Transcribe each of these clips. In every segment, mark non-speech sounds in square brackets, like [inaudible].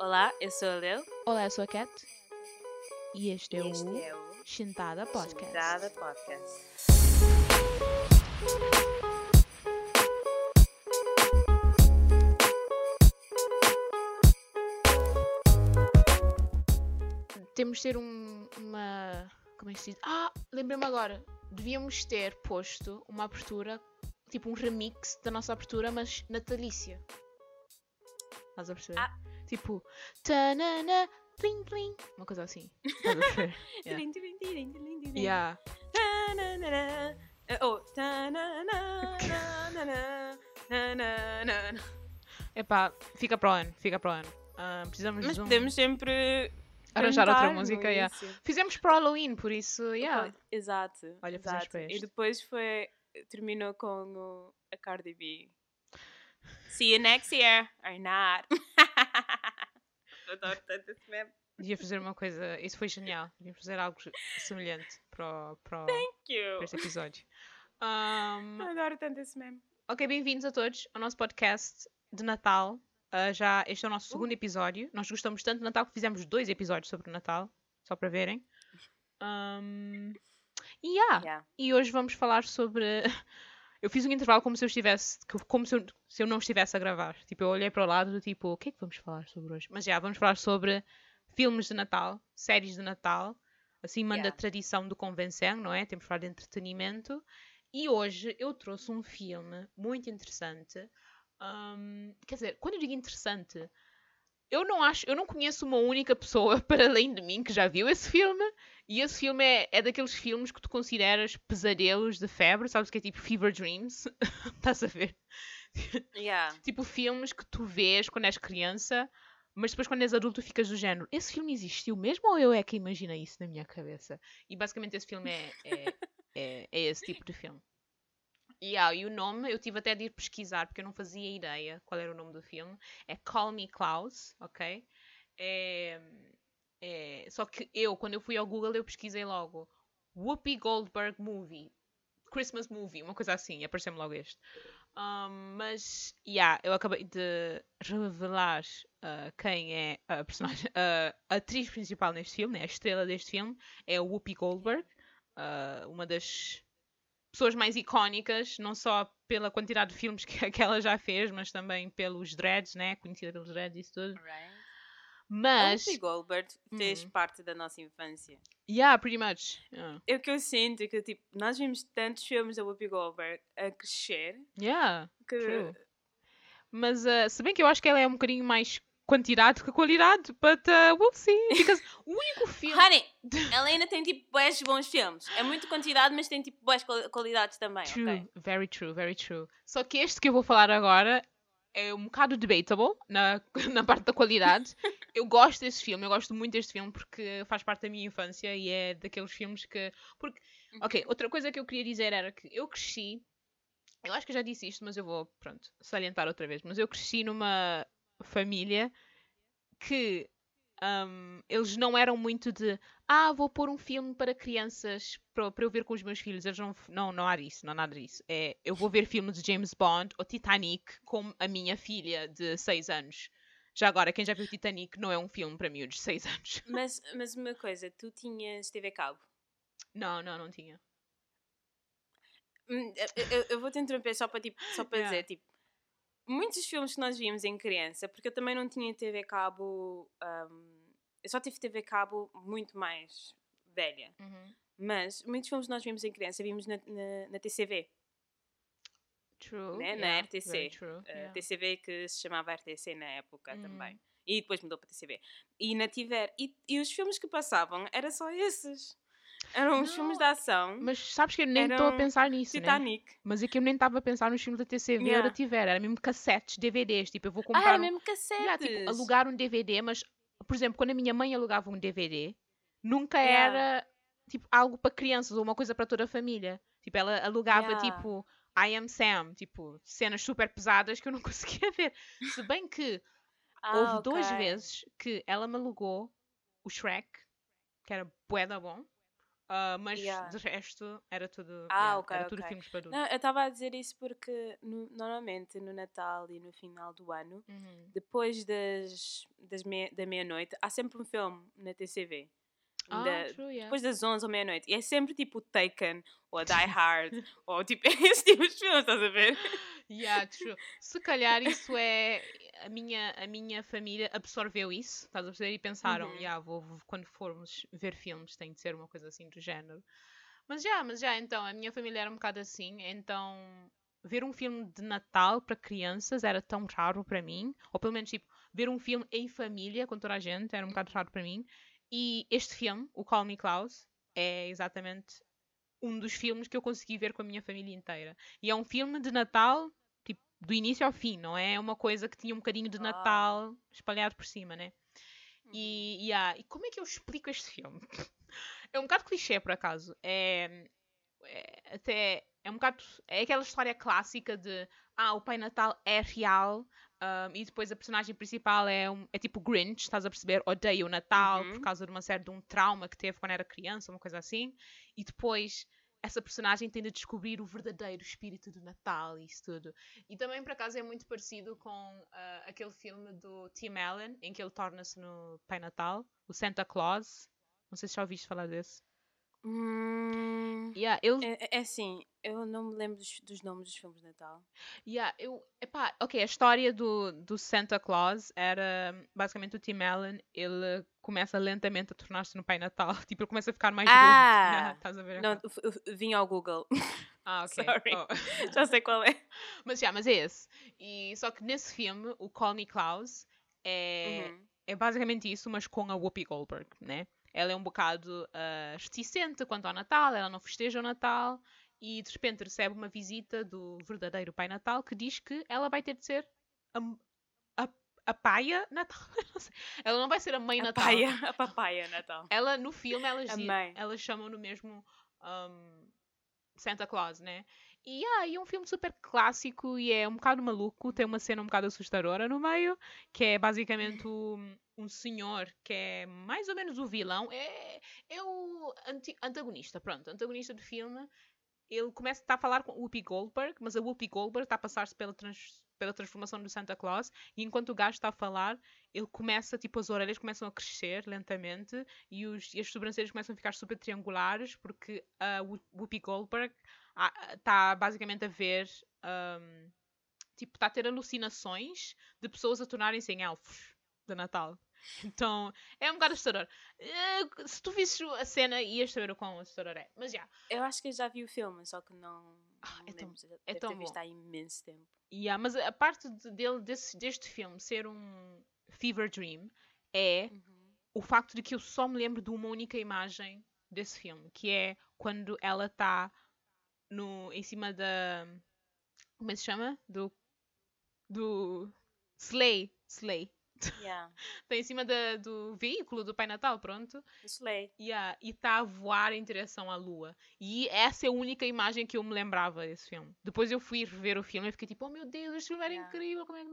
Olá, eu sou a Leo. Olá, eu sou a Cat. E este, E é este o é o Chintada Podcast. Dada Podcast. Temos de ter um, uma. Como é que se diz? Ah, lembrei-me agora. Devíamos ter posto uma abertura, tipo um remix da nossa abertura, mas natalícia. Estás a perceber? Ah. Tipo. Tanana, tling, tling. Uma coisa assim. Yeah. Yeah. Oh. Epá, fica para o ano. Fica para o ano. Ah, precisamos Mas de um- podemos sempre arranjar outra música. yeah. Fizemos para o Halloween, por isso. Yeah. Exato. Olha, exato. para E depois foi. Terminou com o, a Cardi B. See you next year, or not. [laughs] Adoro tanto esse meme. Devia fazer uma coisa. Isso foi genial. Devia fazer algo semelhante para, o- para, o- Thank you. para este episódio. Um, Adoro tanto esse meme. ok, bem-vindos a todos ao nosso podcast de Natal. Uh, já este é o nosso segundo Uh. episódio. Nós gostamos tanto de Natal que fizemos dois episódios sobre o Natal, só para verem. Um, e yeah, Yeah. e hoje vamos falar sobre. Eu fiz um intervalo como se eu estivesse. Como se eu, se eu não estivesse a gravar. Tipo, eu olhei para o lado do tipo, o que é que vamos falar sobre hoje? Mas já, vamos falar sobre filmes de Natal, séries de Natal, acima da Yeah. tradição do convenção, não é? Temos de falar de entretenimento. E hoje eu trouxe um filme muito interessante. Hum, quer dizer, quando eu digo interessante, eu não acho, eu não conheço uma única pessoa [laughs] para além de mim que já viu esse filme. E esse filme é, é daqueles filmes que tu consideras pesadelos de febre, sabes que é tipo Fever Dreams? [laughs] Estás a ver? Yeah. Tipo filmes que tu vês quando és criança, mas depois quando és adulto ficas do género. Esse filme existiu mesmo ou eu é que imaginei isso na minha cabeça? E basicamente esse filme é, é, [laughs] é, é esse tipo de filme. E, ah, e o nome, eu tive até de ir pesquisar porque eu não fazia ideia qual era o nome do filme. É Call Me Klaus, ok? É, é, só que eu, quando eu fui ao Google, eu pesquisei logo Whoopi Goldberg Movie, Christmas Movie, uma coisa assim, apareceu-me logo este. Um, mas, yeah, eu acabei de revelar uh, quem é a personagem, [laughs] uh, a atriz principal neste filme, né, a estrela deste filme, é Whoopi Goldberg, uh, uma das pessoas mais icónicas, não só pela quantidade de filmes [laughs] que, que ela já fez, mas também pelos dreads, né, conhecida pelos dreads e isso tudo. Right. Mas, A Whoopi Goldberg fez Hum. parte da nossa infância. yeah, pretty much. Yeah. É o que eu sinto é que, tipo, nós vimos tantos filmes da Whoopi Goldberg a crescer Yeah. que... True. Mas uh, se bem que eu acho que ela é um bocadinho mais quantidade que qualidade, but uh, we'll see. Because o único [laughs] filme. Honey, ela ainda tem, tipo, bués bons filmes. É muita quantidade, mas tem, tipo, quali- qualidades também, True, ok? very true, very true. Só que este que eu vou falar agora é um bocado debatable na, [laughs] na parte da qualidade. eu gosto desse filme, eu gosto muito deste filme porque faz parte da minha infância e é daqueles filmes que. Porque, ok, outra coisa que eu queria dizer era que eu cresci. Eu acho que eu já disse isto, mas eu vou, pronto, salientar outra vez. Mas eu cresci numa família que hum, eles não eram muito de ah, vou pôr um filme para crianças para, para eu ver com os meus filhos. Eles não, não, não há disso, não há nada disso. É, eu vou ver filmes de James Bond ou Titanic com a minha filha de 6 anos. Já agora, quem já viu Titanic não é um filme para miúdos de 6 anos. [laughs] Mas, mas uma coisa, tu tinhas TV Cabo. Não, não, não tinha. Hum, eu- Eu, eu vou te interromper só para, tipo, só para Yeah. dizer, tipo, muitos filmes que nós vimos em criança, porque eu também não tinha TV Cabo, hum, eu só tive TV Cabo muito mais velha. Mas muitos filmes que nós vimos em criança vimos na, na, na TCV. True. Né, na yeah, RTC, very true, Uh, yeah. TCV que se chamava RTC na época Uhum. também. E depois mudou para TCV. E na Tiver. E, e os filmes que passavam eram só esses. Eram os filmes de ação. Mas sabes que eu nem estou a pensar nisso, né? Titanic. Mas é que eu nem estava a pensar nos filmes da TCV Yeah. da Tiver. Era mesmo cassetes, DVDs. Tipo, eu vou Ah, comprar era um- mesmo cassetes. Yeah, tipo, alugar um DVD, mas, por exemplo, quando a minha mãe alugava um DVD, nunca Yeah. era tipo algo para crianças ou uma coisa para toda a família. Tipo, ela alugava tipo I Am Sam, tipo, cenas super pesadas que eu não [laughs] conseguia ver. Se bem que Ah, houve duas ok. vezes que ela me alugou o Shrek, que era bué da bom. Uh, mas yeah. de resto era tudo, ah, yeah, okay, era tudo filmes para adultos. Não, eu estava a dizer isso porque no, normalmente no Natal e no final do ano, uhum. depois das, das meia, da meia-noite, há sempre um filme na TCV. Ah, da, true, yeah. Depois das 11 ou meia-noite. E é sempre tipo Taken, ou Die [laughs] Hard, ou tipo [laughs] esse tipo de filmes, estás a ver? Yeah, true. Se calhar isso é. A minha, a minha família absorveu isso, estás a perceber? E pensaram, uhum. yeah, vou, vou, quando formos ver filmes, tem de ser uma coisa assim do género. Mas já, mas já, então, a minha família era um bocado assim, então ver um filme de Natal para crianças era tão raro para mim, ou pelo menos tipo, ver um filme em família com toda a gente era um bocado raro para mim. E este filme, o Call Me Klaus, é exatamente um dos filmes que eu consegui ver com a minha família inteira. E é um filme de Natal, do início ao fim, não é uma coisa que tinha um bocadinho de Natal espalhado por cima, né? E, uhum. yeah, e como é que eu explico este filme? [laughs] é um bocado clichê, por acaso. É, é, até é um bocado. É aquela história clássica de ah, o Pai Natal é real, um, e depois a personagem principal é, um, é tipo Grinch, estás a perceber? Odeia o Natal uhum. por causa de uma série de um trauma que teve quando era criança, uma coisa assim. E depois essa personagem tende a descobrir o verdadeiro espírito do Natal e isso tudo. E também, por acaso, é muito parecido com uh, aquele filme do Tim Allen, em que ele torna-se no Pai Natal, o Santa Claus. Não sei se já ouviste falar desse. Hum, yeah, eu... é, é assim, eu não me lembro dos, dos, nomes dos filmes de Natal. Yeah, eu, epá, ok, a história do, do Santa Claus era basicamente o Tim Allen, ele começa lentamente a tornar-se no Pai Natal, [laughs] tipo, ele começa a ficar mais ah, Estás a ver? Não, vim ao Google. Ah, [laughs] ok. Sorry. Oh. [laughs] Já sei qual é. Mas já, yeah, mas é esse. E, só que nesse filme, o Call Me Klaus é, uhum. é basicamente isso, mas com a Whoopi Goldberg, né? ela é um bocado uh, reticente quanto ao Natal, ela não festeja o Natal e de repente recebe uma visita do verdadeiro Pai Natal que diz que ela vai ter de ser a, a, a paia Natal. [laughs] ela não vai ser a mãe a Natal. Paia, a papaia Natal. Ela, no filme, elas, elas chamam no mesmo um, Santa Claus, né? E aí ah, é um filme super clássico e é um bocado maluco, tem uma cena um bocado assustadora no meio, que é basicamente um, um senhor que é mais ou menos o vilão, é, é o antagonista, pronto, antagonista do filme. Ele começa a estar a falar com Whoopi Goldberg, mas a Whoopi Goldberg está a passar-se pela, trans, pela transformação do Santa Claus e enquanto o gajo está a falar, ele começa, tipo, as orelhas começam a crescer lentamente e, os, e as sobrancelhas começam a ficar super triangulares porque a Whoopi Goldberg está basicamente a ver. Um, tipo, está a ter alucinações de pessoas a tornarem-se em elfos de Natal. Então, é um bocado assustador. Uh, se tu visses a cena, ias saber o quão assustador é. Mas já. Yeah. Eu acho que eu já vi o filme, só que não. Ah, não é tão, é tão visto há imenso tempo. Yeah, mas a parte de, dele, desse, deste filme ser um fever dream é uhum. o facto de que eu só me lembro de uma única imagem desse filme, que é quando ela está em cima da. Como é que se chama? Do. Do. Sleigh. Sleigh. Yeah. está [laughs] em cima da, do veículo do Pai Natal, pronto. Yeah, e está a voar em direção à lua. E essa é a única imagem que eu me lembrava desse filme. Depois eu fui rever o filme e fiquei tipo, oh meu Deus, este filme era yeah. incrível, como é que.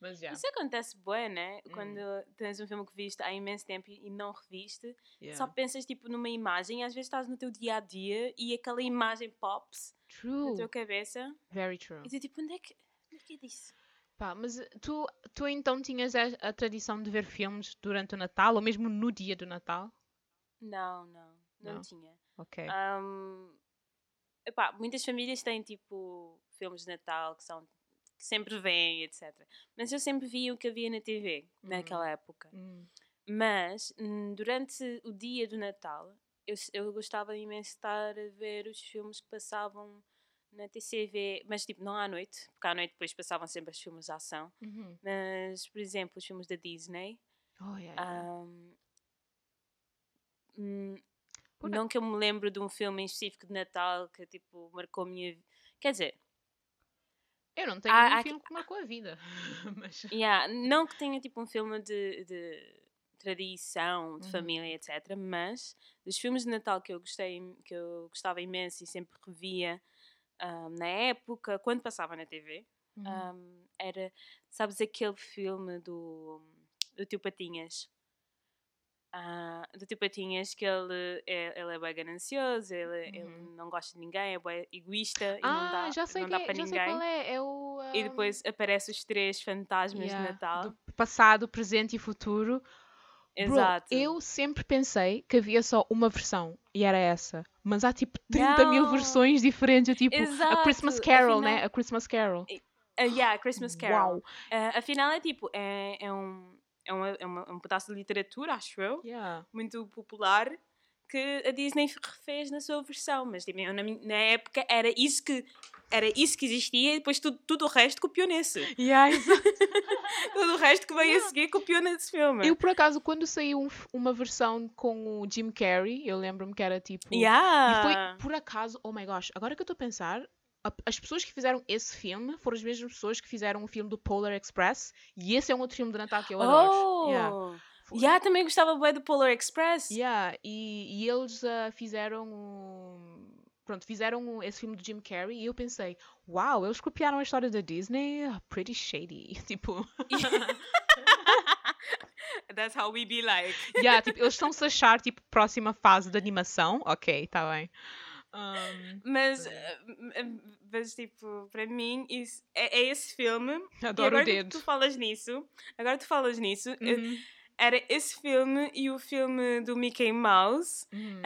Mas, yeah. Isso acontece bem, né? Hum. Quando tens um filme que viste há imenso tempo e não reviste, yeah. só pensas tipo numa imagem, às vezes estás no teu dia a dia e aquela imagem pops true. na tua cabeça. Very true. E tu tipo, onde é que, onde é, que é disso? Pá, mas tu, tu então tinhas a, a, tradição de ver filmes durante o Natal ou mesmo no dia do Natal? Não, não, não, não? tinha. Ok. Um, epá, muitas famílias têm tipo filmes de Natal que são que sempre vêm, etc. Mas eu sempre via o que havia na TV uhum. naquela época. Uhum. Mas hum, durante o dia do Natal eu, eu gostava imenso de estar a ver os filmes que passavam na TCV, mas tipo, não à noite, porque à noite depois passavam sempre os filmes de ação. Uhum. Mas, por exemplo, os filmes da Disney. Oh, yeah, yeah. Um, hum, não que eu me lembro de um filme em específico de Natal que tipo marcou a minha vida. Quer dizer, eu não tenho há, um há, filme que marcou a vida. [laughs] mas... [laughs] yeah, não que tenha tipo um filme de, de tradição, de uhum. família, etc. Mas dos filmes de Natal que eu gostei, que eu gostava imenso e sempre revia um, na época, quando passava na TV, uhum. um, era, sabes, aquele filme do, do Tio Patinhas. Uh, do tipo patinhas que ele é, ele é bem ganancioso, ele, uhum. ele não gosta de ninguém, é bem egoísta e ah, não dá, já sei não dá é, para já ninguém. Sei qual é. é o, um... E depois aparecem os três fantasmas yeah, de Natal. Do passado, presente e futuro. Exato. Bro, eu sempre pensei que havia só uma versão e era essa. Mas há tipo 30 não. mil versões diferentes. Tipo Exato. a Christmas Carol, Afinal... né? A Christmas Carol. Uh, yeah, Christmas Carol. Uh, afinal é tipo, é, é um é, uma, é uma, um pedaço de literatura, acho eu, yeah. muito popular, que a Disney refez na sua versão. Mas tipo, na, na época era isso que era isso que existia e depois tudo, tudo o resto copiou nesse. Yeah, [laughs] tudo o resto que veio yeah. a seguir copiou nesse filme. Eu, por acaso, quando saiu um, uma versão com o Jim Carrey, eu lembro-me que era tipo. Yeah. E foi, por acaso, oh my gosh, agora que eu estou a pensar, as pessoas que fizeram esse filme foram as mesmas pessoas que fizeram o filme do Polar Express e esse é um outro filme de Natal que eu adoro. Oh! Yeah. Yeah, também gostava bem do Polar Express. Yeah, e, e eles uh, fizeram um, pronto, fizeram esse filme do Jim Carrey e eu pensei, uau, wow, eles copiaram a história da Disney, pretty shady, [laughs] tipo. [laughs] That's how we be like. [laughs] yeah, tipo, eles estão-se a achar, tipo, próxima fase de animação, ok, tá bem. Um, mas, eh, mas, tipo, para mim, isso, é, é esse filme. Adoro e agora que tu falas nisso, agora tu falas nisso, uhum. Era esse filme e o filme do Mickey Mouse, uhum.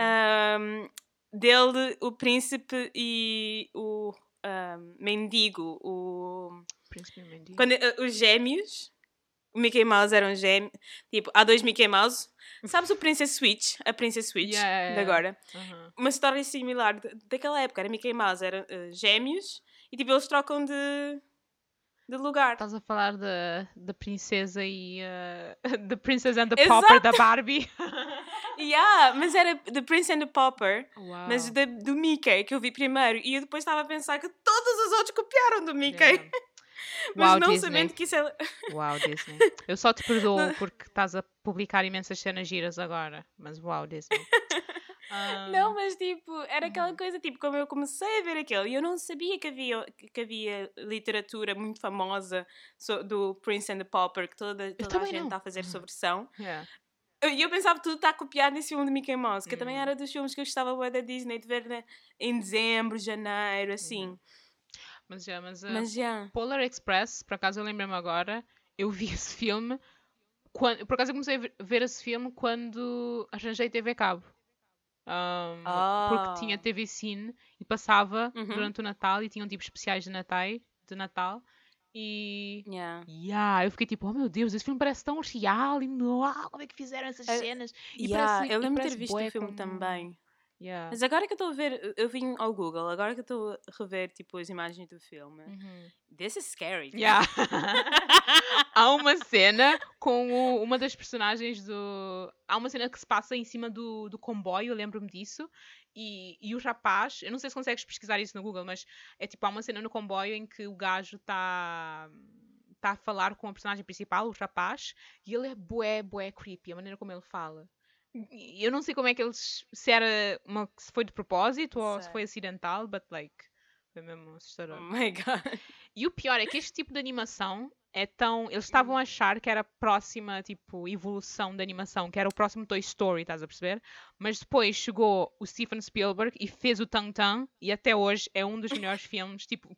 um, dele, o príncipe e o um, mendigo, o. Príncipe e mendigo. Quando, uh, os gêmeos. O Mickey Mouse era um gêmeo. Tipo, há dois Mickey Mouse. Sabes o Princess Switch? A Princess Switch yeah, yeah, de agora. Uhum. Uma história similar daquela época. Era Mickey Mouse, eram uh, gêmeos. E tipo, eles trocam de, de lugar. Estás a falar da, da princesa e. [laughs] Uh, the Princess and the Exato. Popper da Barbie. [laughs] yeah, mas era The Prince and the Popper. Wow. Mas de, do Mickey, que eu vi primeiro. E eu depois estava a pensar que todos os outros copiaram do Mickey. Yeah. [laughs] Mas Uau, não Disney. sabendo que isso é. Uau, Disney. Eu só te perdoo porque estás a publicar imensas cenas giras agora. Mas uau, Disney. Um... Não, mas tipo, era aquela uhum. coisa, tipo, como eu comecei a ver aquilo e eu não sabia que havia, que havia literatura muito famosa do Prince and the Pauper, que toda, toda a gente está a fazer sua versão. Yeah. E eu pensava que tudo está copiado nesse filme de Mickey Mouse, que também uhum. era dos filmes que eu gostava da Disney de ver né, em dezembro, janeiro, assim. Uhum. Mas já, mas, uh, mas já. Polar Express, por acaso eu lembro-me agora, eu vi [laughs] esse filme. Quando, por acaso eu comecei a ver esse filme quando arranjei TV Cabo. Um, oh. Porque tinha TV Cine e passava uhum. durante o Natal e tinham tipo especiais de Natal. De Natal e yeah. Yeah, eu fiquei tipo, oh meu Deus, esse filme parece tão real e uau, como é que fizeram essas uh, cenas? E yeah, parece, eu lembro de ter visto o filme como... também. Yeah. Mas agora que eu estou a ver, eu vim ao Google, agora que eu estou a rever tipo, as imagens do filme, uhum. this is scary. Yeah. [laughs] Há uma cena com o, uma das personagens do. Há uma cena que se passa em cima do, do comboio, eu lembro-me disso. E, e o rapaz, eu não sei se consegues pesquisar isso no Google, mas é tipo, há uma cena no comboio em que o gajo está tá a falar com a personagem principal, o rapaz, e ele é bué, bué creepy, a maneira como ele fala eu não sei como é que eles. Se era uma. Se foi de propósito ou se foi acidental, but like. Foi mesmo assustador. Oh my god. E o pior é que este tipo de animação é tão. Eles estavam a achar que era a próxima, tipo, evolução da animação, que era o próximo Toy Story, estás a perceber? Mas depois chegou o Steven Spielberg e fez o Tang Tang, e até hoje é um dos melhores [laughs] filmes. Tipo,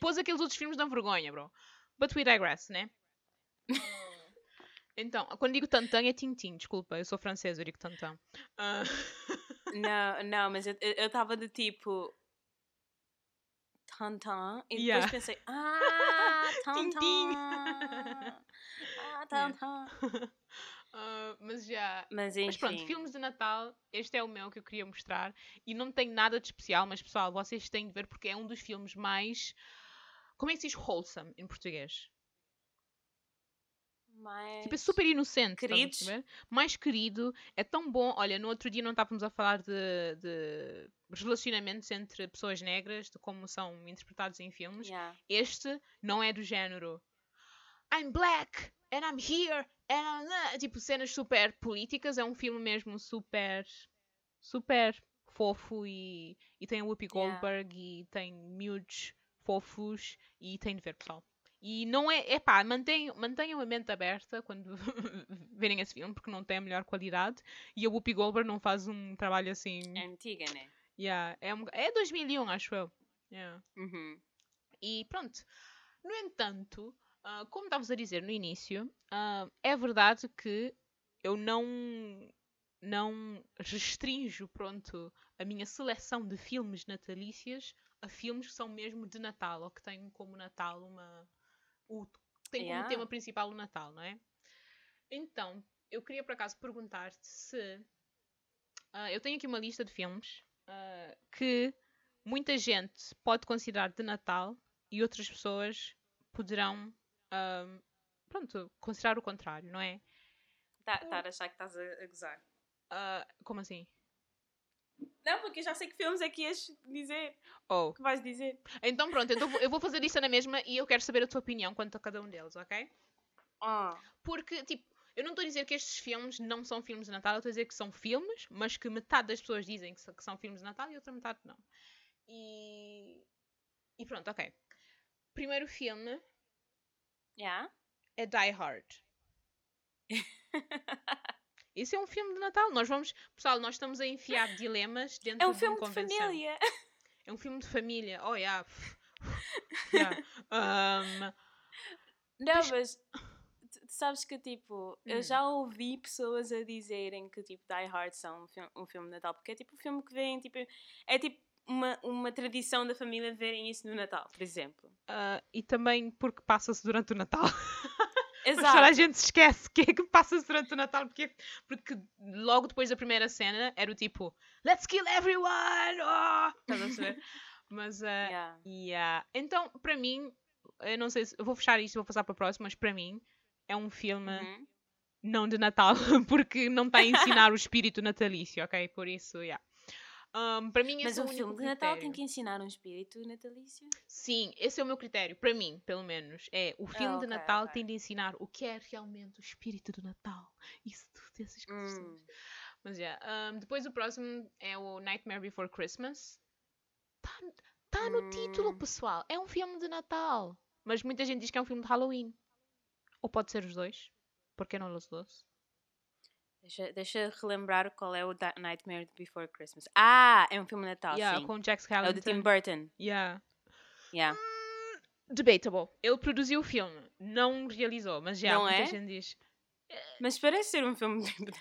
pôs aqueles outros filmes na vergonha, bro. But we digress, né? [laughs] Então, quando digo tantan é tintim, desculpa, eu sou francesa, eu digo tantan. Uh... Não, não, mas eu estava de tipo tantan e yeah. depois pensei, ah, [laughs] tantan. ah, tantan. [laughs] Uh, mas já. Mas, mas, pronto, filmes de Natal, este é o meu que eu queria mostrar. E não tem nada de especial, mas pessoal, vocês têm de ver porque é um dos filmes mais. Como é que se diz wholesome em português? Mais. Tipo, é super inocente. Queridos. Mais querido. É tão bom. Olha, no outro dia não estávamos a falar de, de relacionamentos entre pessoas negras, de como são interpretados em filmes. Yeah. Este não é do género. I'm black and I'm here and I'm... Tipo, cenas super políticas. É um filme mesmo super. Super fofo e, e tem o Whoopi Goldberg yeah. e tem miúdos fofos e tem de ver, pessoal. E não é, é pá, mantenham, mantenham a mente aberta quando [laughs] verem esse filme, porque não tem a melhor qualidade. E a Whoopi Goldberg não faz um trabalho assim. É antiga, né? Yeah, é, um, é 2001, acho eu. Yeah. Uhum. E pronto. No entanto, uh, como estavas a dizer no início, uh, é verdade que eu não não restrinjo, pronto, a minha seleção de filmes natalícias a filmes que são mesmo de Natal, ou que têm como Natal uma... O, tem como Yeah. tema principal o Natal, não é? Então, eu queria por acaso perguntar-te se... ah, eu tenho aqui uma lista de filmes ah, que muita gente pode considerar de Natal e outras pessoas poderão, ah, pronto, considerar o contrário, não é? Tá, tá a achar que estás a, a gozar. Como assim? Não, porque eu já sei que filmes é que ias dizer. Oh, Que vais dizer. então pronto, então eu vou fazer isso na mesma e eu quero saber a tua opinião quanto a cada um deles, ok? Ah, Porque, tipo, eu não estou a dizer que estes filmes não são filmes de Natal, eu estou a dizer que são filmes, mas que metade das pessoas dizem que são, que são filmes de Natal e outra metade não. E. E pronto, ok. Primeiro filme yeah. é Die Hard. [laughs] Esse é um filme de Natal. Nós vamos. Pessoal, nós estamos a enfiar dilemas [laughs] dentro É um de filme uma de convenção. família. É um filme de família. Oh, yeah. [laughs] yeah. Um, Não, mas sabes que tipo, Hum. eu já ouvi pessoas a dizerem que tipo Die Hard são um filme, um filme de Natal, porque é tipo um filme que vem, tipo, é tipo uma, uma tradição da família verem isso no Natal, por exemplo. ah, e também porque passa-se durante o Natal. [laughs] Mas Exato. a gente se esquece que é que passa-se durante o Natal, porque, porque logo depois da primeira cena era o tipo Let's kill everyone! Oh! Estás a perceber? [laughs] Mas, uh, Yeah. yeah. Então, para mim, eu não sei se. Eu vou fechar isto e vou passar para o próximo, mas para mim é um filme Uhum. não de Natal, [laughs] porque não está a ensinar o espírito natalício, ok? Por isso, yeah. Um, para mim, Mas esse é o filme de Natal tem que ensinar um espírito natalício. Sim, esse é o meu critério, para mim, pelo menos. É o filme de ok, Natal ok. tem de ensinar o que é realmente o espírito do Natal. Isso tudo, essas coisas. Hum. Mas já. um, depois o próximo é o Nightmare Before Christmas. Está tá no título, Hum. pessoal. É um filme de Natal. Mas muita gente diz que é um filme de Halloween. Ou pode ser os dois. Por que não os dois? Deixa, deixa relembrar qual é o Da- Nightmare Before Christmas. Ah, é um filme de Natal, yeah, sim. com Jack É o Skellington. de Tim Burton. Yeah. Yeah. Debatable. Ele produziu o filme. Não realizou, mas já Não muita é? gente diz. Mas parece ser um filme de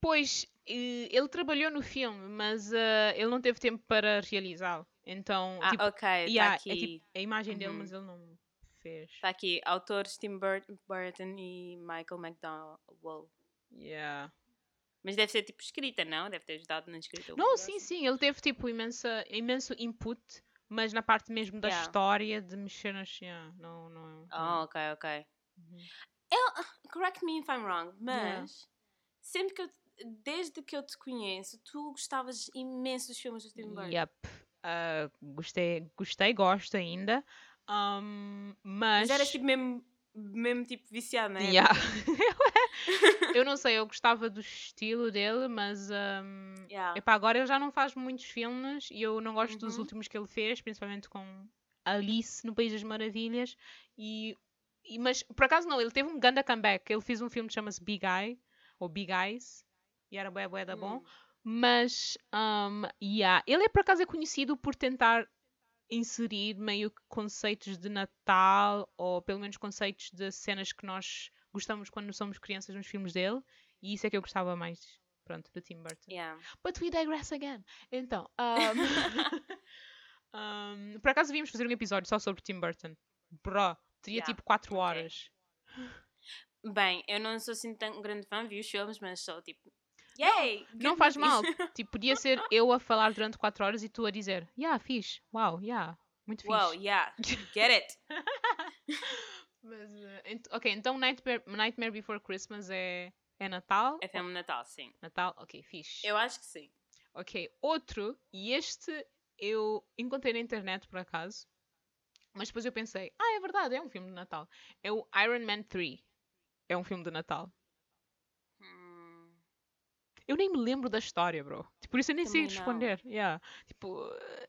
Pois, eh, ele trabalhou no filme, mas eh, ele não teve tempo para realizá-lo. Então, Ah, tipo, ok, está yeah, aqui. é tipo a imagem dele, Uhum. mas ele não fez. Está aqui, autores Tim Bur- Burton e Michael McDowell. Yeah. Mas deve ser tipo escrita, não? Deve ter ajudado na escrita. Não, sim, assim. sim, ele teve tipo imensa, imenso input, mas na parte mesmo da Yeah. história, de mexer nas. Yeah, não, não. Ah, ok, ok. Uhum. Eu, correct me if I'm wrong, mas Yeah. sempre que eu, desde que eu te conheço, tu gostavas imenso dos filmes do Tim Burton. Yep. Ah, gostei, gostei, gosto ainda. Um, mas. Mas eras tipo mesmo, mesmo tipo viciado, não é? Yeah. [laughs] eu não sei, eu gostava do estilo dele, mas um, Yeah. epá, agora ele já não faz muitos filmes e eu não gosto dos Uhum. últimos que ele fez, principalmente com Alice no País das Maravilhas. E, e- mas por acaso não, ele teve um ganda comeback. Ele fez um filme que chama-se Big Eye, ou Big Eyes, e era bué, bué da bom. Hum. Mas, um, yeah, ele é por acaso é conhecido por tentar inserir meio que conceitos de Natal, ou pelo menos conceitos de cenas que nós gostamos quando somos crianças nos filmes dele, e isso é que eu gostava mais, pronto, do Tim Burton. Yeah. But we digress again. Então, um, [laughs] [laughs] um, por acaso devíamos fazer um episódio só sobre Tim Burton. Bro, teria Yeah, tipo 4 ok. horas. Bem, eu não sou assim tão grande fã, vi os filmes, mas sou tipo. Yay! Não faz movie." mal. [laughs] Tipo, podia ser eu a falar durante 4 horas e tu a dizer, yeah, fixe, wow, yeah, muito fixe. Wow, yeah, [laughs] get it. [laughs] Mas, eh, ent- ok, então Nightmare, Nightmare Before Christmas é, é Natal? É filme Natal, sim. Natal, ok, fixe. Eu acho que sim. Ok, outro, e este eu encontrei na internet por acaso, mas depois eu pensei, ah, é verdade, é um filme de Natal. É o Iron Man 3. É um filme de Natal. Eu nem me lembro da história, bro. Tipo, Por isso eu nem sei Também não. responder. Yeah. Tipo, eh,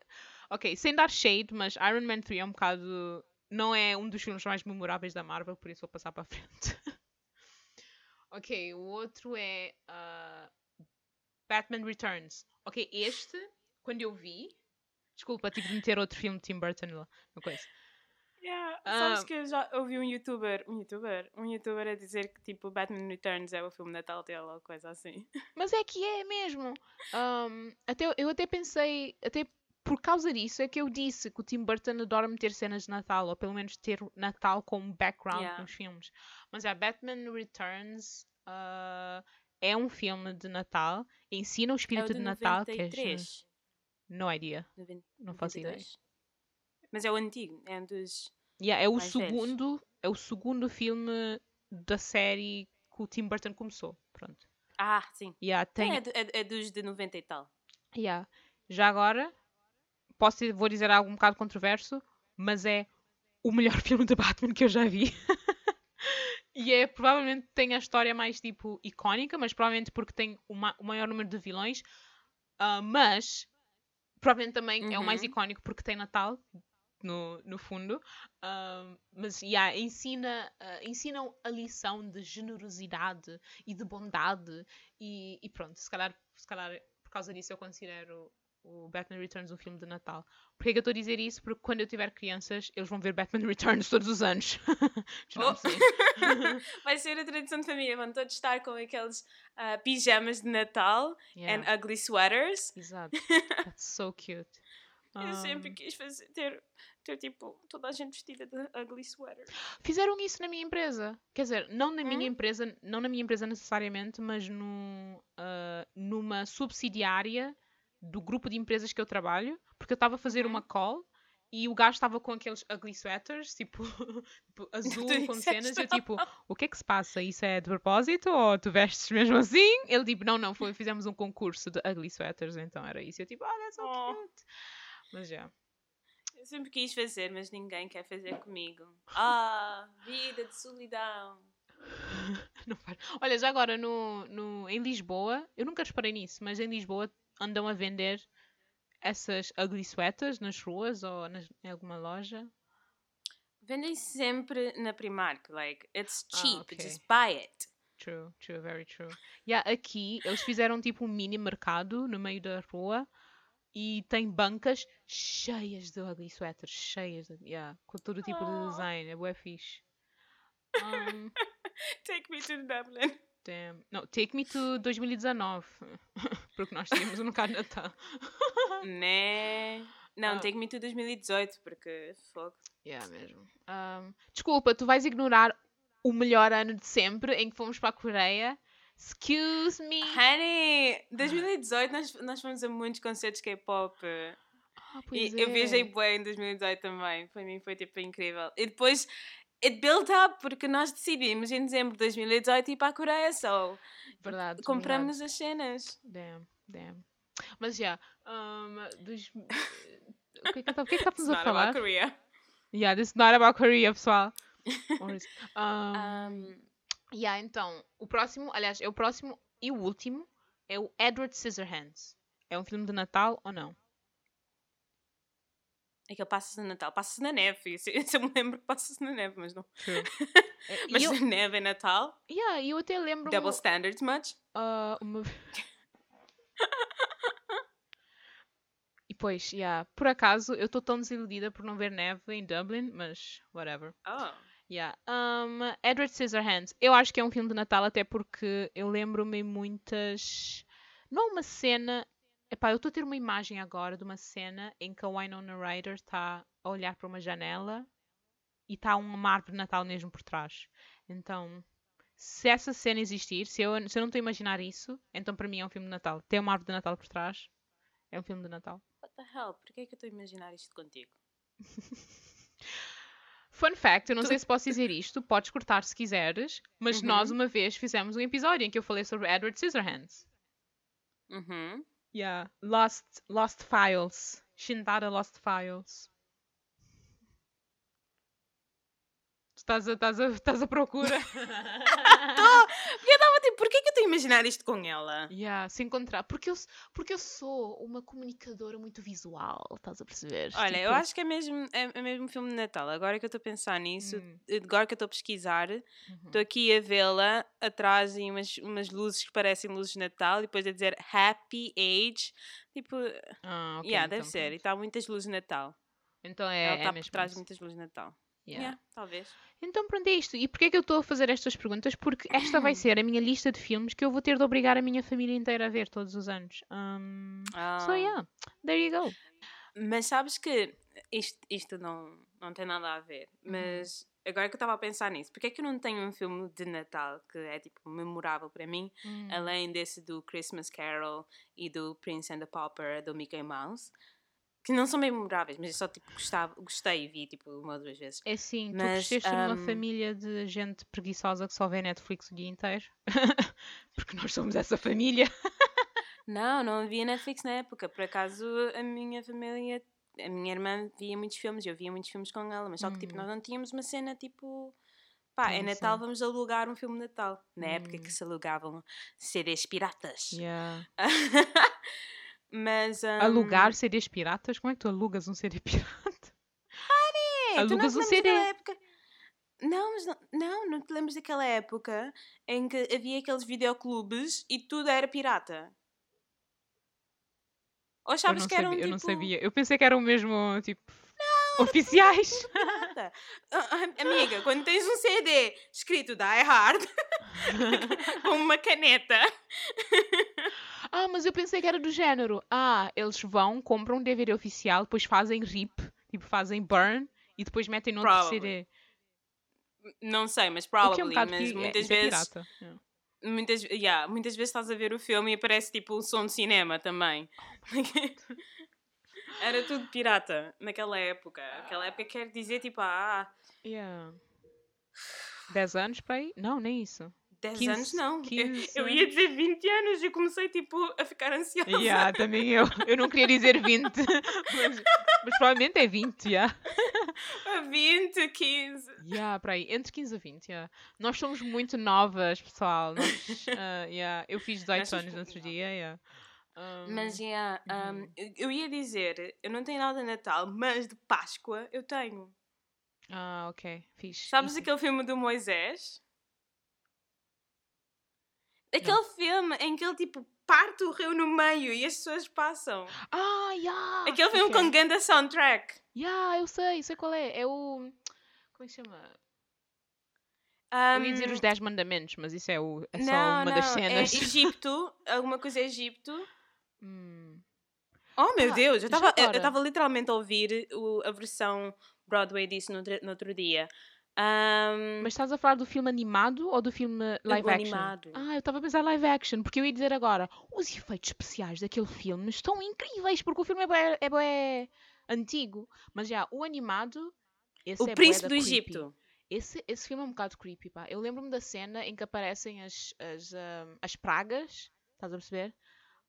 ok, sem dar shade, mas Iron Man 3 é um bocado não é um dos filmes mais memoráveis da Marvel, por isso vou passar para a frente. [laughs] ok, o outro é uh, Batman Returns. Ok, este, quando eu vi, desculpa, tive de meter outro filme de Tim Burton no coisa. Yeah. Sabes que eu já ouvi um youtuber, um youtuber, um youtuber a dizer que tipo Batman Returns é o filme de Natal dele ou coisa assim. [laughs] Mas é que é mesmo. Um, até, eu até pensei, até por causa disso é que eu disse que o Tim Burton adora meter cenas de Natal, ou pelo menos ter Natal como background yeah. nos filmes. Mas é, Batman Returns uh, é um filme de Natal, ensina o espírito é o de, de Natal. 93. Que é... No idea. 90, não faço 92. ideia. Mas é o antigo, é um dos. Yeah, é o segundo, velhos. é o segundo filme da série que o Tim Burton começou. Pronto. Ah, sim. Yeah, tem... é, é, é, dos de 90 e tal. Yeah. Já agora, posso, vou dizer algo um bocado controverso, mas é o melhor [laughs] filme de Batman que eu já vi. [laughs] e é provavelmente tem a história mais tipo icónica, mas provavelmente porque tem o, ma o maior número de vilões. Uh, mas provavelmente também uhum. é o mais uhum. icónico porque tem Natal, no, no fundo, uh, mas yeah, ensina, uh, ensinam a lição de generosidade e de bondade e, e, pronto, se calhar, se calhar por causa disso eu considero o Batman Returns um filme de Natal. Porquê que eu estou a dizer isso? Porque quando eu tiver crianças, eles vão ver Batman [laughs] Returns todos os anos. [laughs] oh. [laughs] Vai ser a tradição de família, vão todos estar com aqueles uh, pijamas de Natal yeah. and ugly sweaters. Exato. That's so cute. Eu sempre quis fazer, ter, ter tipo toda a gente vestida de ugly sweater. Fizeram isso na minha empresa. Quer dizer, não na minha hum? empresa, não na minha empresa necessariamente, mas no, uh, numa subsidiária do grupo de empresas que eu trabalho, porque eu estava a fazer uma call e o gajo estava com aqueles ugly sweaters, tipo, [laughs] tipo [laughs] azul com cenas, e eu tipo, o que é que se passa? Isso é de propósito ou tu vestes mesmo assim? Ele tipo, não, não, foi, fizemos um concurso de ugly sweaters, então era isso. Eu tipo, ah, oh, that's so oh. cute. Mas já. Eu sempre quis fazer, mas ninguém quer fazer comigo. Ah, vida de solidão. [laughs] Não Olha, já agora no, no, em Lisboa, eu nunca reparei nisso, mas em Lisboa andam a vender essas ugly sweaters nas ruas ou nas, em alguma loja? Vendem sempre na Primark, like, it's ah, cheap, ah, okay. just buy it. True, true, very true. Yeah, aqui eles fizeram tipo um mini mercado no meio da rua e tem bancas cheias de ugly sweaters, cheias, de, yeah, com todo tipo oh. de design, é bué fixe. Um, [laughs] take me to Dublin. Damn. Não, take me to 2019, [laughs] porque nós tínhamos um bocado de Natal. [laughs] né? Não, uh, take me to 2018, porque fogo. Yeah, mesmo. Um, desculpa, tu vais ignorar o melhor ano de sempre em que fomos para a Coreia Excuse me. Honey, 2018 nós, nós fomos a muitos concertos K-pop. Ah, e é. eu viajei bem em 2018 também. Para mim foi tipo incrível. E depois it built up porque nós decidimos em dezembro de 2018 ir para a Coreia só. Verdade. Compramos as cenas. Damn, damn. Mas já, yeah, um, dos... o que é que, tá, o que, é que estamos a falar? About Korea. Yeah, this is not about Korea, pessoal. [laughs] um, um, Yeah, então, o próximo, aliás, é o próximo e o último, é o Edward Scissorhands. É um filme de Natal ou não? É que ele passa-se no Natal, passa-se na neve. Isso, eu me lembro que passa-se na neve, mas não. [laughs] É, mas eu... neve é Natal? Yeah, eu até lembro. Double standards, much? Uh, uma... [laughs] e pois, yeah, por acaso, eu estou tão desiludida por não ver neve em Dublin, mas whatever. Oh. Yeah. Um, Edward Scissorhands. Eu acho que é um filme de Natal, até porque eu lembro-me muitas. Não uma cena. Epá, eu estou a ter uma imagem agora de uma cena em que a Winona Ryder está a olhar para uma janela e está uma árvore de Natal mesmo por trás. Então, se essa cena existir, se eu, se eu não estou a imaginar isso, então para mim é um filme de Natal. Tem uma árvore de Natal por trás, é um filme de Natal. What the hell? Porquê é que eu estou a imaginar isto contigo? [laughs] Fun fact, eu não sei se posso dizer isto, podes cortar se quiseres, mas uhum. nós uma vez fizemos um episódio em que eu falei sobre Edward Scissorhands. Uhum. Yeah. Lost, Lost Files. Shintara Lost Files. Estás a, estás a, estás à procura. [laughs] Tô! Porque eu estava tipo, porquê que eu estou a imaginar isto com ela? Yeah, se encontrar. Porque eu, porque eu sou uma comunicadora muito visual, estás a perceber? Olha, Tipo, eu acho que é mesmo, é, é mesmo filme de Natal. Agora que eu estou a pensar nisso, Hum. agora que eu estou a pesquisar, uhum. estou aqui a vê-la atrás em umas, umas luzes que parecem luzes de Natal e depois a dizer Happy Age. Tipo, Ah, ok, yeah, deve então ser. E pronto. está muitas luzes de Natal. Então Ela é, é está por trás de muitas luzes de Natal. Yeah. Yeah, talvez. Então pronto, é isto. E porquê é que eu estou a fazer estas perguntas? Porque esta vai [clears throat] ser a minha lista de filmes que eu vou ter de obrigar a minha família inteira a ver todos os anos. Um, So Ah. yeah, there you go. Mas sabes que isto, isto não, não tem nada a ver. Uhum. Mas agora que eu estava a pensar nisso, porque é que eu não tenho um filme de Natal que é tipo memorável para mim, Hum. além desse do Christmas Carol e do Prince and the Pauper do Mickey Mouse, que não são bem memoráveis, mas eu só tipo gostava, gostei e vi tipo uma ou duas vezes. É sim, tu Mas, cresceste numa um, família de gente preguiçosa que só vê Netflix o dia inteiro. [laughs] Porque nós somos essa família. Não, não havia Netflix na época. Por acaso a minha família, a minha irmã via muitos filmes, eu via muitos filmes com ela, mas só que tipo Hum. nós não tínhamos uma cena tipo. Pá, é Natal, vamos alugar um filme de Natal. Na época Hum. que se alugavam CDs piratas. Yeah. [laughs] Mas. um, Alugar CDs piratas? Como é que tu alugas um CD [laughs] pirata? Não alugas um CD. época? Não, mas não, não, não te lembras daquela época em que havia aqueles videoclubes e tudo era pirata? Ou Eu achavas não, que eram sabia, eu tipo. não sabia. Eu pensei que eram mesmo, tipo, oficiais. pirata? [laughs] Ah, ah, Amiga, quando tens um CD escrito Die Hard [laughs] com uma caneta. Ah, mas eu pensei que era do género. Ah, eles vão, compram um DVD oficial, depois fazem rip, tipo, fazem burn e depois metem no outro Probably. CD. Não sei, mas que é um probably, mas é- muitas é vezes. Yeah. Muitas, yeah, muitas vezes estás a ver o filme e aparece tipo um som de cinema também. [laughs] Era tudo pirata naquela época. Aquela época quer dizer tipo, ah, Yeah. 10 anos para aí? Não, nem isso. 10 15, anos não. Eu- 15 Eu, ia dizer 20 anos e comecei tipo a ficar ansiosa. Yeah, também eu. Eu não queria dizer 20, [laughs] mas, mas provavelmente é 20, yeah. [laughs] A 20, 15. Yeah, para aí, entre 15 a 20, yeah. Nós somos muito novas, pessoal. Nós, [laughs] ah, yeah. Eu fiz 18 Nós somos anos no outro dia, yeah. Um, Mas yeah, um, uhum. eu- ia dizer, eu não tenho nada de Natal, mas de Páscoa eu tenho. Ah, ok, fixe. Sabes Isso- aquele filme do Moisés? Aquele filme em que ele tipo parte o rio no meio e as pessoas passam. Ah, yeah! Aquele filme ok. com ganda soundtrack. Yeah, eu sei, sei qual é. É o. Como é que chama? Um, eu ia dizer os 10 mandamentos, mas isso é, o, é só não, uma das não, cenas. [laughs] É Egito, alguma coisa é Egito. Hum. Oh meu Ah, Deus, eu estava eu estava literalmente a ouvir o- a versão Broadway disso no, outro- no outro dia. Um, Mas estás a falar do filme animado ou do filme live action? animado. Ah, eu estava a pensar live action, porque eu ia dizer agora, os efeitos especiais daquele filme estão incríveis, porque o filme é bué, é bué antigo. Mas já, o animado, esse o é Príncipe do creepy. Egito. Esse, esse filme é um bocado creepy, pá. Eu lembro-me da cena em que aparecem as, as, ahm, as pragas, estás a perceber?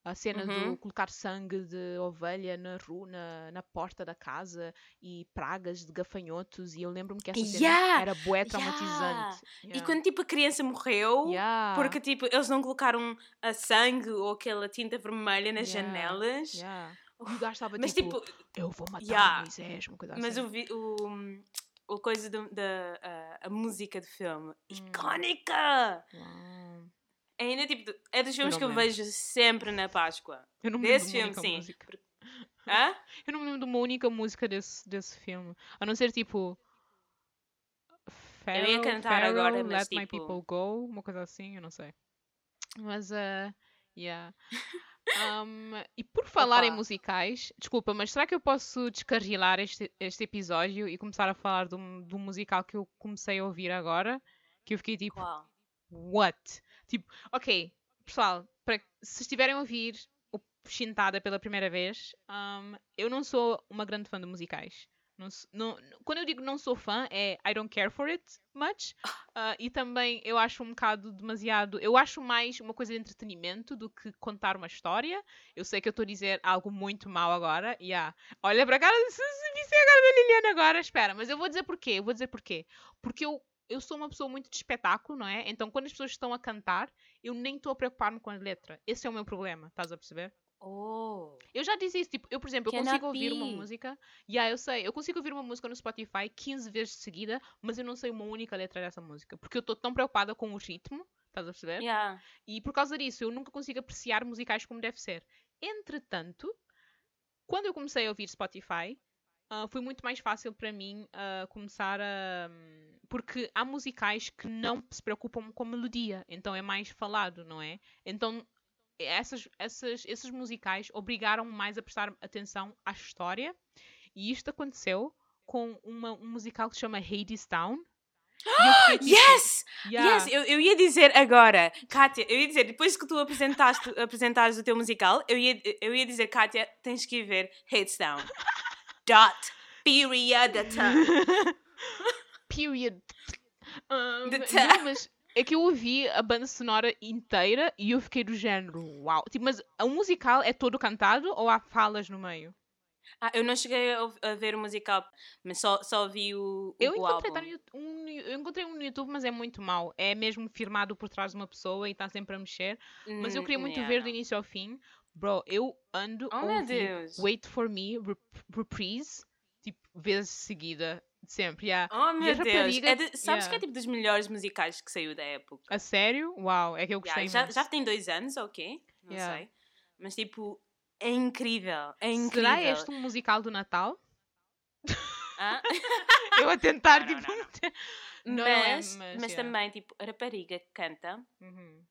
A cena Uhum. do colocar sangue de ovelha na rua, na, na porta da casa e pragas de gafanhotos. E eu lembro-me que essa cena Yeah! era bué Yeah! traumatizante. E Yeah. quando tipo a criança morreu, Yeah. porque tipo eles não colocaram a sangue ou aquela tinta vermelha nas Yeah, janelas. Yeah. E o gajo estava Mas tipo, tipo, eu vou matar yeah. Moisés, uma coisa mas assim. o, vi- o, o coisa da a, a música do filme, Hum. icónica! Uau. Ainda tipo, é dos filmes que eu vejo sempre na Páscoa. Eu não me lembro Desse filme, sim. música. Hã? [laughs] Eu não me lembro de uma única música desse, desse filme. A não ser tipo. Eu ia Pharaoh, cantar agora, Pharaoh, mas, Let My tipo- People Go, uma coisa assim, eu não sei. Mas, uh, yeah. [laughs] Um, e por falar em Opa. musicais, desculpa, mas será que eu posso descarrilar este, este episódio e começar a falar de um, de um musical que eu comecei a ouvir agora? Que eu fiquei tipo, Qual? what? Tipo, ok, pessoal, para, se estiverem a ouvir o Shintada pela primeira vez, um, eu não sou uma grande fã de musicais. Não, não, quando eu digo não sou fã, é I don't care for it much. [laughs] Uh, e também eu acho um bocado demasiado. Eu acho mais uma coisa de entretenimento do que contar uma história. Eu sei que eu estou a dizer algo muito mal agora. Yeah. Olha para a cara, se, se visse a cara da Liliana agora, espera. Mas eu vou dizer porquê. Eu vou dizer porquê. Porque eu, eu sou uma pessoa muito de espetáculo, não é? Então quando as pessoas estão a cantar, eu nem estou a preocupar-me com a letra. Esse é o meu problema, estás a perceber? Oh. Eu já disse isso, tipo, eu, por exemplo, eu consigo ouvir uma música. E yeah, eu sei, eu consigo ouvir uma música no Spotify 15 vezes de seguida, mas eu não sei uma única letra dessa música. Porque eu estou tão preocupada com o ritmo, estás a perceber? Yeah. E por causa disso, eu nunca consigo apreciar musicais como deve ser. Entretanto, quando eu comecei a ouvir Spotify, uh, foi muito mais fácil para mim uh, começar a. Porque há musicais que não se preocupam com a melodia, então é mais falado, não é? Então essas, essas, esses musicais obrigaram mais a prestar atenção à história. E isto aconteceu com uma, um musical que se chama Hades Town. [gasps] Tipo, yes! Yeah. Yes! Eu, eu ia dizer agora, Kátia, eu ia dizer, depois que tu apresentaste, [laughs] apresentares o teu musical, eu ia, eu ia dizer, Kátia, tens que ir ver Hades Town. Dot. Period. [laughs] Period. Um, não, mas é que eu ouvi a banda sonora inteira e eu fiquei do género, uau. Tipo, mas o musical é todo cantado ou há falas no meio? Ah, eu não cheguei a, ver o musical, mas só, só vi o, o eu encontrei, álbum. Um, eu encontrei um no YouTube, mas é muito mau. É mesmo firmado por trás de uma pessoa e está sempre a mexer. Mas eu queria muito yeah, ver do início ao fim. Bro, eu ando oh, ouvir Wait For Me, Reprise, tipo, vezes seguida. Sempre, yeah. Oh meu Deus! É de, sabes yeah. que é tipo dos melhores musicais que saiu da época. A sério? Uau, é que eu gostei yeah, já, já, tem dois anos, ok? Não yeah. sei. Mas tipo, é incrível. É incrível. Será este um musical do Natal? [laughs] Ah? [laughs] eu a tentar, [laughs] não, tipo. Não, não. mas, é, mas, mas também, tipo, a rapariga que canta. Uhum.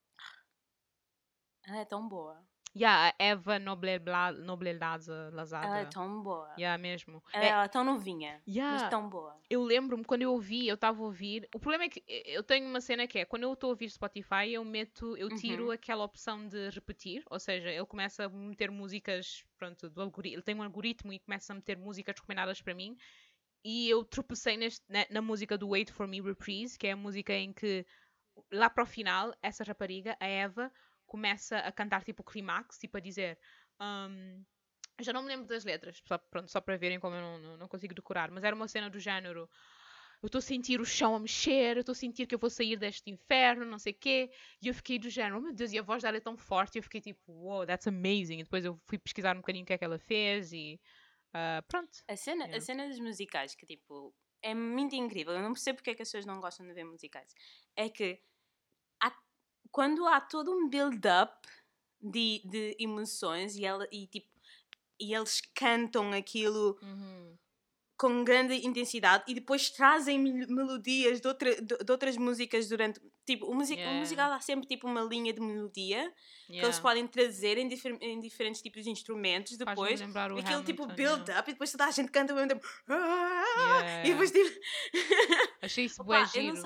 Ela é tão boa. Yeah, a Eva Nobledade Lazada. Ela é tão boa. Yeah, mesmo. Ela é, é tão novinha, yeah. mas tão boa. Eu lembro-me, quando eu ouvi, eu estava a ouvir... O problema é que eu tenho uma cena que é, quando eu estou a ouvir Spotify, eu meto, eu tiro uhum. aquela opção de repetir, ou seja, ele começa a meter músicas, pronto, do algoritmo, ele tem um algoritmo e começa a meter músicas recomendadas para mim, e eu tropecei neste, na, na música do Wait For Me Reprise, que é a música em que, lá para o final, essa rapariga, a Eva começa a cantar tipo o clímax, tipo a dizer. Um, já não me lembro das letras, só, pronto, só para verem como eu não, não, não consigo decorar, mas era uma cena do género. Eu estou a sentir o chão a mexer, eu estou a sentir que eu vou sair deste inferno, não sei o quê. E eu fiquei do género, oh meu Deus, e a voz dela é tão forte. E eu fiquei tipo, wow, that's amazing. E depois eu fui pesquisar um bocadinho o que é que ela fez e uh, pronto. A cena, yeah. a cena dos musicais, que tipo, é muito incrível. Eu não percebo porque é que as pessoas não gostam de ver musicais. É que quando há todo um build-up de, de emoções e, ela, e, tipo, e eles cantam aquilo uhum com grande intensidade e depois trazem melodias de, outra, de, de outras músicas durante. Tipo, o, music, yeah. o musical há sempre tipo uma linha de melodia yeah. que eles podem trazer em, difer em diferentes tipos de instrumentos depois. Aquele tipo build-up yeah. e depois toda a gente canta ao mesmo tempo. E depois tipo. [laughs] Achei isso bué giro.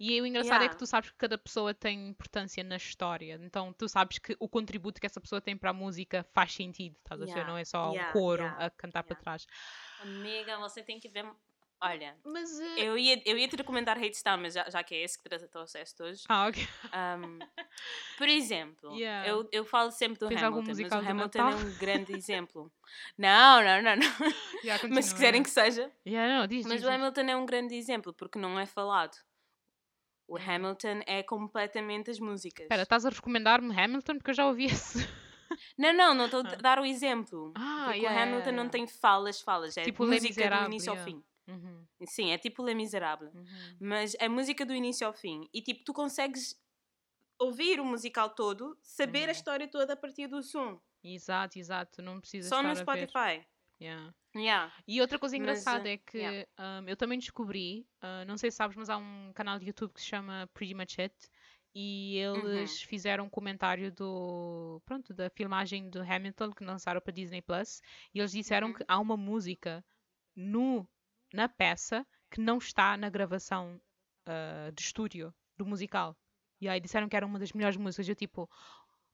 E o engraçado é que tu sabes que cada pessoa tem importância na história. Então tu sabes que o contributo que essa pessoa tem para a música faz sentido, estás a ver? Não é só um coro a cantar para trás. Amiga, você tem que ver. Olha, mas, uh... eu, ia, eu ia te recomendar Hate Town, mas já, já que é esse que trouxeste hoje. Ah, ok. Um, por exemplo, yeah. eu, eu falo sempre do Tens Hamilton, mas o Hamilton é um grande exemplo. Não, não, não, não. Yeah, [laughs] mas se quiserem que seja. Yeah, não, diz, mas diz, o Hamilton é um grande exemplo, porque não é falado. O Hamilton é completamente as músicas. Espera, estás a recomendar-me Hamilton? Porque eu já ouvi esse. Não, não, não estou a ah. dar o exemplo. Ah, porque yeah, o Hamilton não tem falas, falas. É tipo música do início yeah. ao fim. Uhum. Sim, é tipo Le Miserable. Uhum. Mas é música do início ao fim. E tipo, tu consegues ouvir o musical todo, saber uhum. a história toda a partir do som. Exato, exato. Não precisa Só no Spotify. Yeah. Yeah. E outra coisa engraçada mas, é que yeah. um, eu também descobri, uh, não sei se sabes, mas há um canal de YouTube que se chama Pretty Much It e eles uhum. fizeram um comentário do pronto da filmagem do Hamilton que lançaram para Disney Plus e eles disseram uhum. que há uma música no na peça que não está na gravação uh, de estúdio do musical e aí disseram que era uma das melhores músicas eu tipo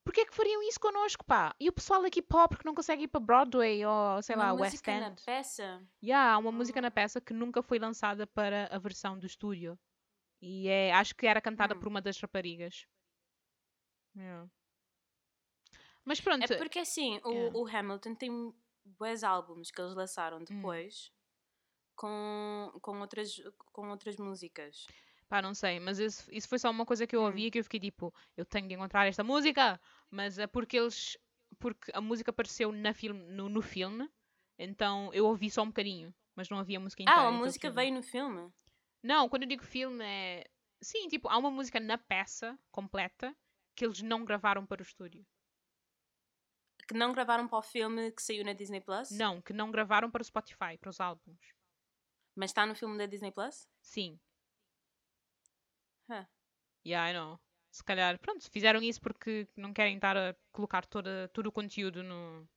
Porquê é que fariam isso connosco, pá? E o pessoal aqui pop que não consegue ir para Broadway ou, sei uma lá, West música na End? peça. Yeah, há uma música na peça que nunca foi lançada para a versão do estúdio. E é, acho que era cantada Hum. por uma das raparigas. Yeah. Mas pronto, É porque assim, o, Yeah. o Hamilton tem bons álbuns que eles lançaram Hum. depois com, com, outras, com outras músicas. pá, não sei, mas isso, isso foi só uma coisa que eu Hum. ouvi que eu fiquei tipo, eu tenho de encontrar esta música, mas é porque eles, porque a música apareceu na filme, no, no filme, então eu ouvi só um bocadinho, mas não havia música inteira. Ah, a então música fiquei, veio no filme? Não, quando eu digo filme é. Sim, tipo, há uma música na peça completa que eles não gravaram para o estúdio. Que não gravaram para o filme que saiu na Disney Plus? Não, que não gravaram para o Spotify, para os álbuns. Mas está no filme da Disney Plus? Sim. Huh. Yeah, I know. Se calhar, pronto, fizeram isso porque não querem estar a colocar toda, todo o conteúdo no.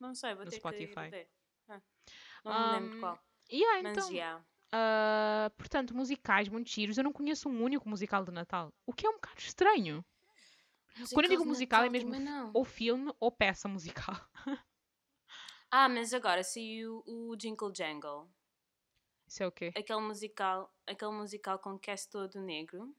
Não sei, vou No ter Spotify. que ir ver. Não me lembro Um, qual. Yeah, Mas então. yeah. Ah, portanto, musicais muito giros. Eu não conheço um único musical de Natal. O que é um bocado estranho. Quando eu digo musical, é Natal mesmo também não. ou filme ou peça musical. [laughs] Ah, mas agora saiu o Jingle Jangle. Isso é o quê? Aquele musical, aquele musical com cast todo negro.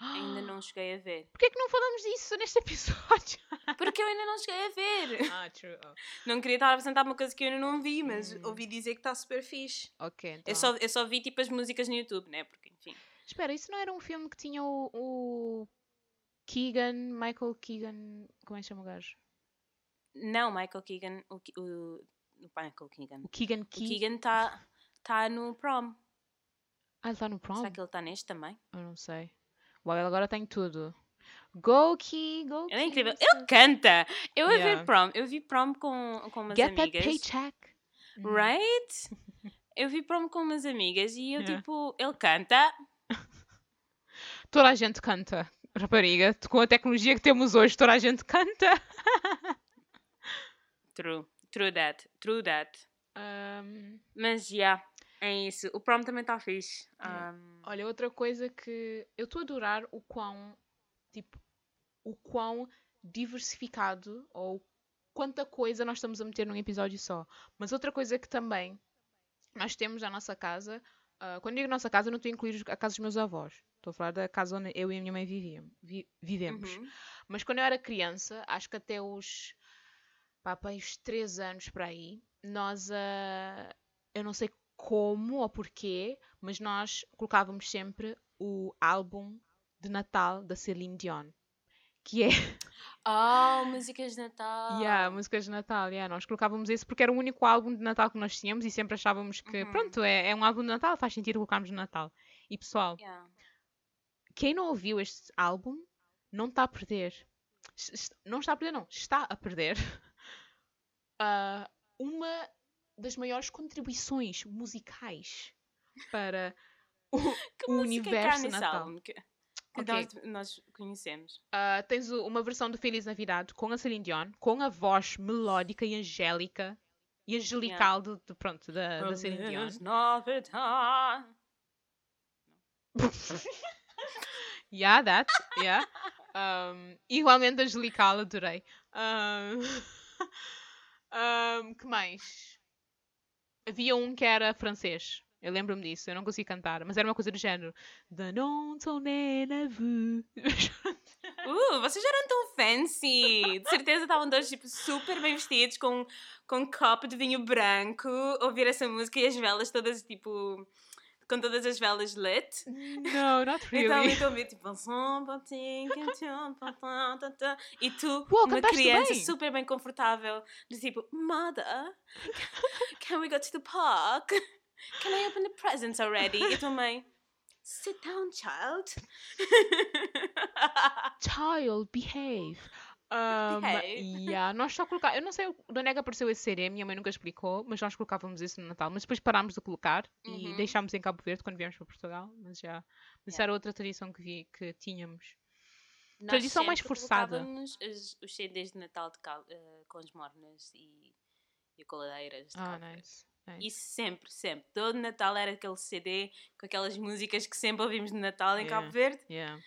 Ainda não cheguei a ver. Porquê que não falamos disso neste episódio? [laughs] Porque eu ainda não cheguei a ver. ah, true. Oh. Não queria estar a apresentar uma coisa que eu ainda não vi, mas Hum. ouvi dizer que está super fixe. Ok, então. Eu, só, eu só vi tipo as músicas no YouTube, né? Porque, enfim. Espera, isso não era um filme que tinha o, o Keegan, Michael Keegan. Como é que chama o gajo? Não, Michael Keegan. O, o, o Michael Keegan. O Keegan O Key. Keegan está tá no prom. Ah, ele está no prom? Será que ele está neste também? Eu não sei. Ele agora tem tudo. Go Key, go Ele é Key, incrível. Ele canta! Eu Yeah. ver prom. Eu vi prom com, com umas Get that amigas. paycheck. Uhum. Right? Eu vi prom com umas amigas e eu, Yeah. tipo, ele canta. [laughs] Toda a gente canta, rapariga. Com a tecnologia que temos hoje, toda a gente canta. True. True that. True that. Ahm, [laughs] Mas, já. Yeah, é isso. O prom também está fixe. Yeah. Um, olha, outra coisa que eu estou a adorar o quão, tipo, o quão diversificado ou quanta coisa nós estamos a meter num episódio só. Mas outra coisa que também nós temos na nossa casa, ah, quando digo nossa casa, não estou a incluir a casa dos meus avós. Estou a falar da casa onde eu e a minha mãe vivíamos, vi- vivemos. uhum. Mas quando eu era criança, acho que até os, pá, os 3 anos para aí, nós, ah, eu não sei como ou porquê, mas nós colocávamos sempre o álbum de Natal da Celine Dion. Que é, Oh, músicas de Natal. yeah, músicas de Natal, yeah, nós colocávamos esse porque era o único álbum de Natal que nós tínhamos e sempre achávamos que, Uhum. pronto, é, é um álbum de Natal, faz sentido colocarmos no Natal. E pessoal, Yeah. quem não ouviu este álbum não está a perder. Não está a perder, não. Está a perder [laughs] ah, uma das maiores contribuições musicais para o, [laughs] o é universo nesse Natal. álbum que, que Ok. nós, nós conhecemos? Ah, tens uma versão do Feliz Navidade com a Celine Dion, com a voz melódica e angélica e angelical de, de- pronto, da, da Celine Dion. [laughs] Yeah, that, yeah. Um, igualmente angelical, adorei. Um, [laughs] um, que mais? Havia um que era francês. Eu lembro-me disso, eu não consigo cantar, mas era uma coisa do género. Uh, vocês já eram tão fancy! De certeza estavam dois tipo, super bem vestidos, com, com um copo de vinho branco, ouvir essa música e as velas todas tipo. Com todas as velas lit. [laughs] no, not Então really. eu ouvi tipo. E tu, Uau, uma criança bem. super bem confortável, de tipo, Mother, can we go to the park? Can I open the presents already? E tua mãe, sit down, child. Child, behave. Um, Behave. yeah, nós só colocávamos. Eu não sei de onde é que apareceu esse CD, minha mãe nunca explicou, mas nós colocávamos isso no Natal. Mas depois parámos de colocar e Uhum. deixámos em Cabo Verde quando viemos para Portugal. Mas já. Mas Yeah. era outra tradição que, vi, que tínhamos. Nós Tradição mais forçada. colocávamos Os, os CDs de Natal de cal, eh, com as mornas e, e coladeiras de Ah, Verde. nice. nice. Isso sempre, sempre. Todo Natal era aquele CD com aquelas músicas que sempre ouvimos de Natal em Yeah. Cabo Verde. Yeah.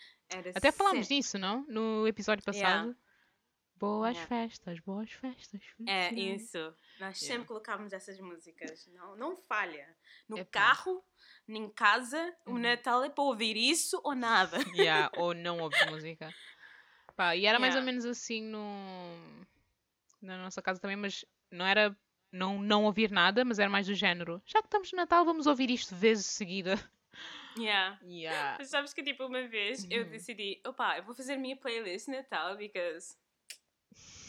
Até falámos disso, não? No episódio passado. Boas yeah. festas, boas festas. É isso. Nós yeah. sempre colocávamos essas músicas. Não, não falha. No Epa. carro, em casa, uhum. o Natal é para ouvir isso ou nada. [laughs] Yeah, ou não ouvir música. Pá, e era mais ou menos assim no... na nossa casa também, mas não era não, não ouvir nada, mas era mais do género. Já que estamos no Natal, vamos ouvir isto vezes seguida. Yeah. yeah. Mas sabes que tipo, uma vez eu uhum. decidi, opa, eu vou fazer a minha playlist Natal because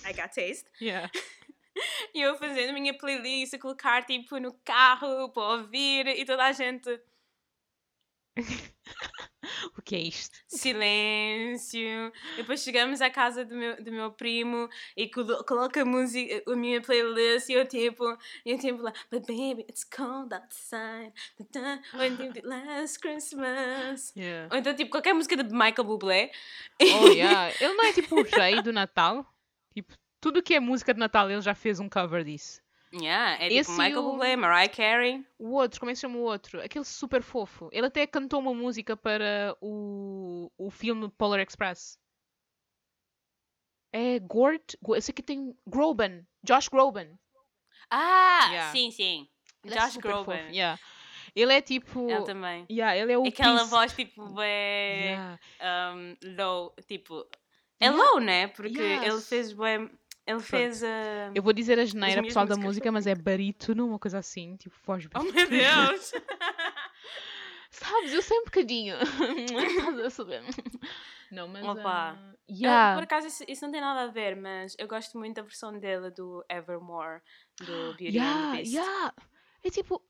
I got taste. Yeah. [laughs] e eu fazendo a minha playlist, colocar tipo no carro para ouvir e toda a gente. [laughs] o que é isto? Silêncio. Depois chegamos à casa do meu, do meu primo e coloca a música, a minha playlist e eu tipo, eu tipo lá, but baby, it's cold outside. When did it last Christmas? Yeah. Ou então tipo qualquer música de Michael Bublé. Oh yeah. Ele não é tipo o rei do Natal? Tudo que é música de Natal ele já fez um cover disso. Yeah, é tipo Esse Michael o... Bublé, Mariah Carey. O outro, como é que se chama o outro? Aquele super fofo. Ele até cantou uma música para o, o filme Polar Express. É Gort. Esse aqui tem Groban. Josh Groban. Ah, yeah. sim, sim. Ele é Josh é Groban. Yeah. Ele é tipo. Ele também. Yeah, ele é o Aquela voz tipo é yeah. um, low, tipo. É yeah. low, né? Porque yes. ele fez bem ele Pronto. fez a. Eu vou dizer a geneira pessoal da música, mas é barítono, uma coisa assim, tipo, foge Oh meu Deus! [laughs] Sabes, eu sei um bocadinho. Estás a saber? Não, mas. Opa! Uh, yeah. por acaso, isso, isso, não tem nada a ver, mas eu gosto muito da versão dela do Evermore, do Beauty yeah, and the Beast. Yeah. É tipo.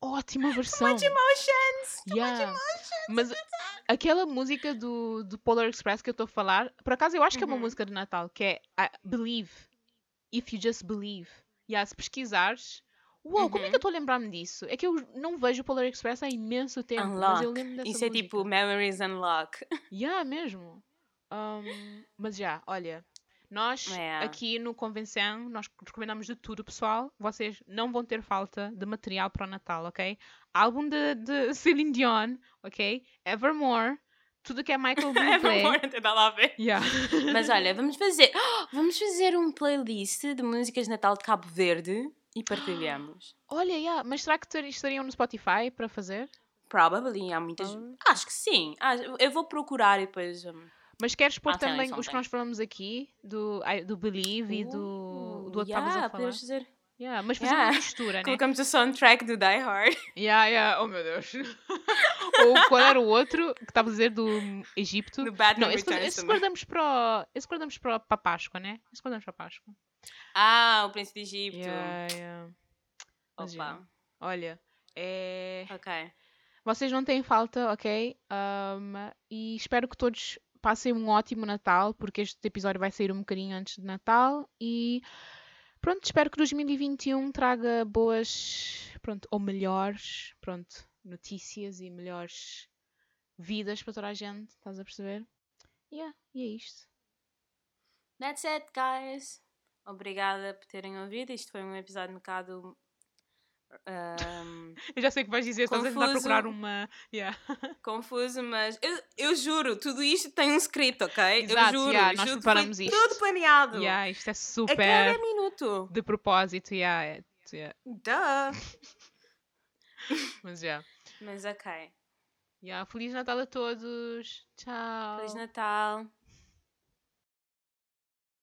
Ótima versão. [laughs] Too much emotions! Too yeah. much emotions! Mas aquela música do, do Polar Express que eu estou a falar, por acaso eu acho que é uma uhum. música de Natal, que é I Believe. If You Just Believe. E yeah, se pesquisares. Uou, uhum. como é que eu uhum. estou a lembrar-me disso? É que eu não vejo o Polar Express há imenso tempo. Unlock. Mas eu lembro dessa Isso é música. tipo Memories Unlock. Yeah, mesmo. Um, mas já, olha. Nós, é. aqui no Convenção, nós recomendamos de tudo, pessoal. Vocês não vão ter falta de material para o Natal, ok? Álbum de, de [laughs] Celine Dion, ok? Evermore, tudo que é Michael [laughs] Bublé. Evermore, não tem nada a ver. Yeah. [laughs] Mas olha, vamos fazer, [gasps] vamos fazer um playlist de músicas de Natal de Cabo Verde e partilhamos. [gasps] Olha, yeah. mas será que estariam no Spotify para fazer? Probably, há muitas. Acho que sim. Eu vou procurar e depois. Mas queres pôr ah, também os que nós falamos aqui, do, do Believe uh, e do, do outro yeah, que a falar? Dizer... Yeah, mas fazer yeah. uma mistura, [laughs] né? Colocamos o soundtrack do Die Hard. Yeah, yeah. Oh meu Deus. [laughs] Ou qual era o outro que estava a dizer do Egito? Do Batman Não, esse, esse guardamos para, esse guardamos para, para a Páscoa, né? Esse guardamos para a Páscoa. Ah, o Príncipe de Egito. Yeah, yeah. Mas, Opa. Olha, é... Ok. Vocês não têm falta, ok? Um, e espero que todos passem um ótimo Natal, porque este episódio vai sair um bocadinho antes de Natal e pronto, espero que 2021 traga boas, pronto, ou melhores, pronto, notícias e melhores vidas para toda a gente, estás a perceber? Yeah, e é isto. That's it, guys. Obrigada por terem ouvido. Isto foi um episódio um bocado um, [laughs] eu já sei o que vais dizer, estás a procurar uma. Yeah. [laughs] Confuso, mas eu, eu juro, tudo isto tem um script, ok? Exato, eu juro, yeah, nós juro preparamos isto. Tudo planeado. Yeah, isto é super. A cada minuto. De propósito, yeah. É, yeah. Duh. [laughs] mas já. Yeah. Mas ok. Yeah, Feliz Natal a todos. Tchau. Feliz Natal.